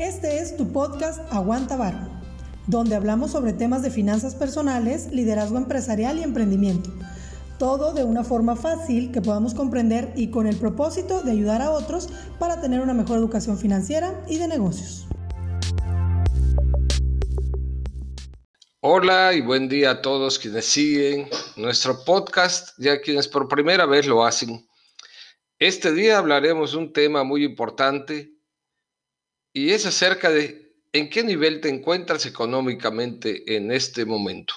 Este es tu podcast Aguanta Vara, donde hablamos sobre temas de finanzas personales, liderazgo empresarial y emprendimiento. Todo de una forma fácil que podamos comprender y con el propósito de ayudar a otros para tener una mejor educación financiera y de negocios. Hola y buen día a todos quienes siguen nuestro podcast y a quienes por primera vez lo hacen. Este día hablaremos de un tema muy importante y es acerca de en qué nivel te encuentras económicamente en este momento.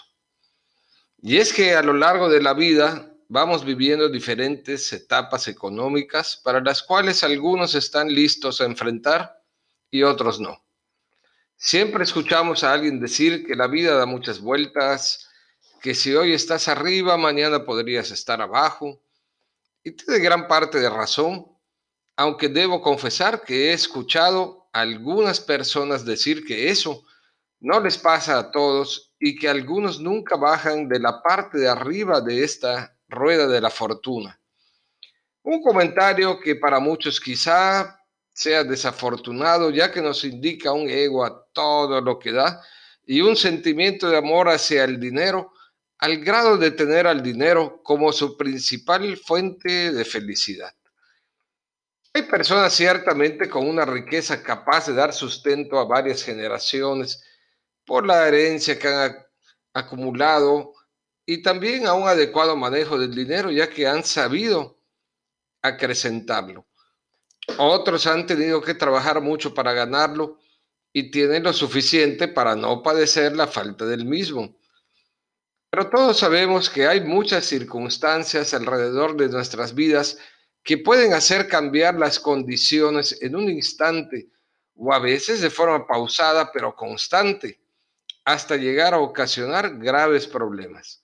Y es que a lo largo de la vida vamos viviendo diferentes etapas económicas para las cuales algunos están listos a enfrentar y otros no. Siempre escuchamos a alguien decir que la vida da muchas vueltas, que si hoy estás arriba, mañana podrías estar abajo. Y tiene gran parte de razón, aunque debo confesar que he escuchado algunas personas decir que eso no les pasa a todos y que algunos nunca bajan de la parte de arriba de esta rueda de la fortuna. Un comentario que para muchos quizá sea desafortunado, ya que nos indica un ego a todo lo que da y un sentimiento de amor hacia el dinero, al grado de tener al dinero como su principal fuente de felicidad. Hay personas ciertamente con una riqueza capaz de dar sustento a varias generaciones por la herencia que han acumulado y también a un adecuado manejo del dinero, ya que han sabido acrecentarlo. Otros han tenido que trabajar mucho para ganarlo y tienen lo suficiente para no padecer la falta del mismo. Pero todos sabemos que hay muchas circunstancias alrededor de nuestras vidas que pueden hacer cambiar las condiciones en un instante o a veces de forma pausada pero constante hasta llegar a ocasionar graves problemas.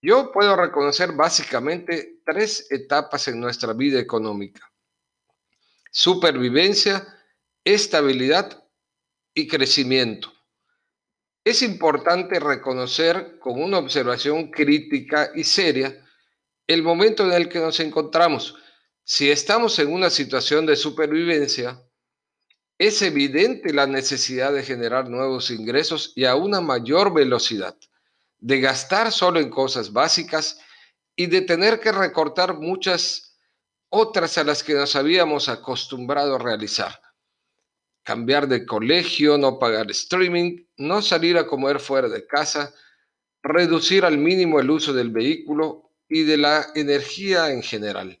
Yo puedo reconocer básicamente tres etapas en nuestra vida económica supervivencia, estabilidad y crecimiento. Es importante reconocer con una observación crítica y seria el momento en el que nos encontramos. Si estamos en una situación de supervivencia, es evidente la necesidad de generar nuevos ingresos y a una mayor velocidad, de gastar solo en cosas básicas y de tener que recortar muchas otras a las que nos habíamos acostumbrado a realizar. Cambiar de colegio, no pagar streaming, no salir a comer fuera de casa, reducir al mínimo el uso del vehículo y de la energía en general.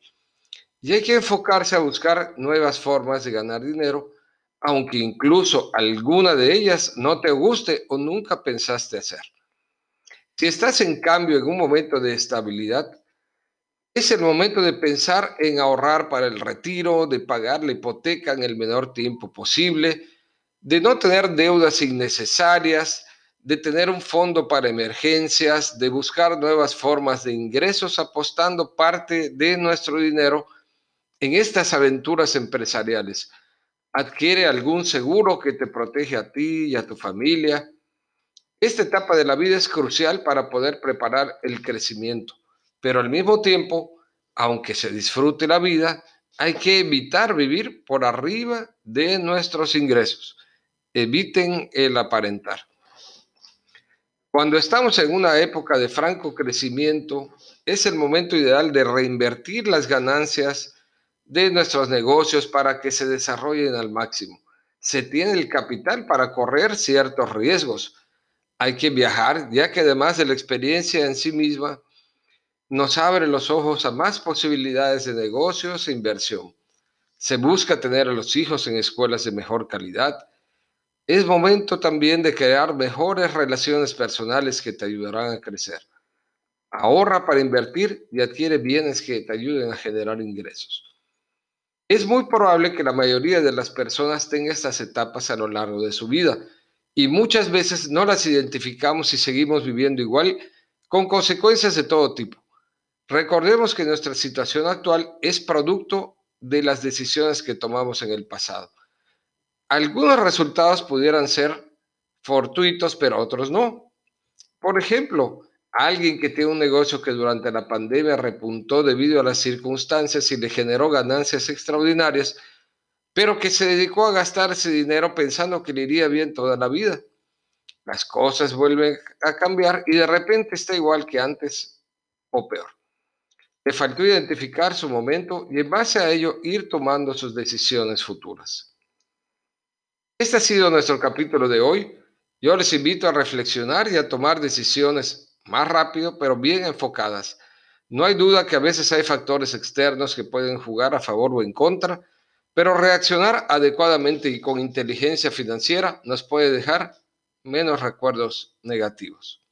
Y hay que enfocarse a buscar nuevas formas de ganar dinero, aunque incluso alguna de ellas no te guste o nunca pensaste hacer. Si estás en cambio en un momento de estabilidad, es el momento de pensar en ahorrar para el retiro, de pagar la hipoteca en el menor tiempo posible, de no tener deudas innecesarias, de tener un fondo para emergencias, de buscar nuevas formas de ingresos apostando parte de nuestro dinero en estas aventuras empresariales. Adquiere algún seguro que te protege a ti y a tu familia. Esta etapa de la vida es crucial para poder preparar el crecimiento pero al mismo tiempo, aunque se disfrute la vida, hay que evitar vivir por arriba de nuestros ingresos. Eviten el aparentar. Cuando estamos en una época de franco crecimiento, es el momento ideal de reinvertir las ganancias de nuestros negocios para que se desarrollen al máximo. Se tiene el capital para correr ciertos riesgos. Hay que viajar, ya que además de la experiencia en sí misma, nos abre los ojos a más posibilidades de negocios e inversión. Se busca tener a los hijos en escuelas de mejor calidad. Es momento también de crear mejores relaciones personales que te ayudarán a crecer. Ahorra para invertir y adquiere bienes que te ayuden a generar ingresos. Es muy probable que la mayoría de las personas tenga estas etapas a lo largo de su vida y muchas veces no las identificamos y seguimos viviendo igual con consecuencias de todo tipo. Recordemos que nuestra situación actual es producto de las decisiones que tomamos en el pasado. Algunos resultados pudieran ser fortuitos, pero otros no. Por ejemplo, alguien que tiene un negocio que durante la pandemia repuntó debido a las circunstancias y le generó ganancias extraordinarias, pero que se dedicó a gastar ese dinero pensando que le iría bien toda la vida. Las cosas vuelven a cambiar y de repente está igual que antes o peor. Le faltó identificar su momento y en base a ello ir tomando sus decisiones futuras. Este ha sido nuestro capítulo de hoy. Yo les invito a reflexionar y a tomar decisiones más rápido, pero bien enfocadas. No hay duda que a veces hay factores externos que pueden jugar a favor o en contra, pero reaccionar adecuadamente y con inteligencia financiera nos puede dejar menos recuerdos negativos.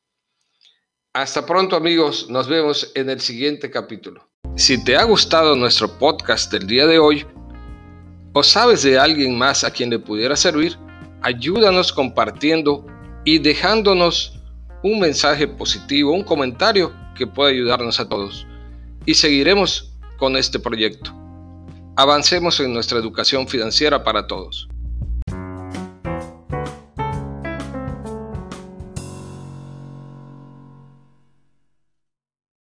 Hasta pronto amigos, nos vemos en el siguiente capítulo. Si te ha gustado nuestro podcast del día de hoy, o sabes de alguien más a quien le pudiera servir, ayúdanos compartiendo y dejándonos un mensaje positivo, un comentario que pueda ayudarnos a todos. Y seguiremos con este proyecto. Avancemos en nuestra educación financiera para todos.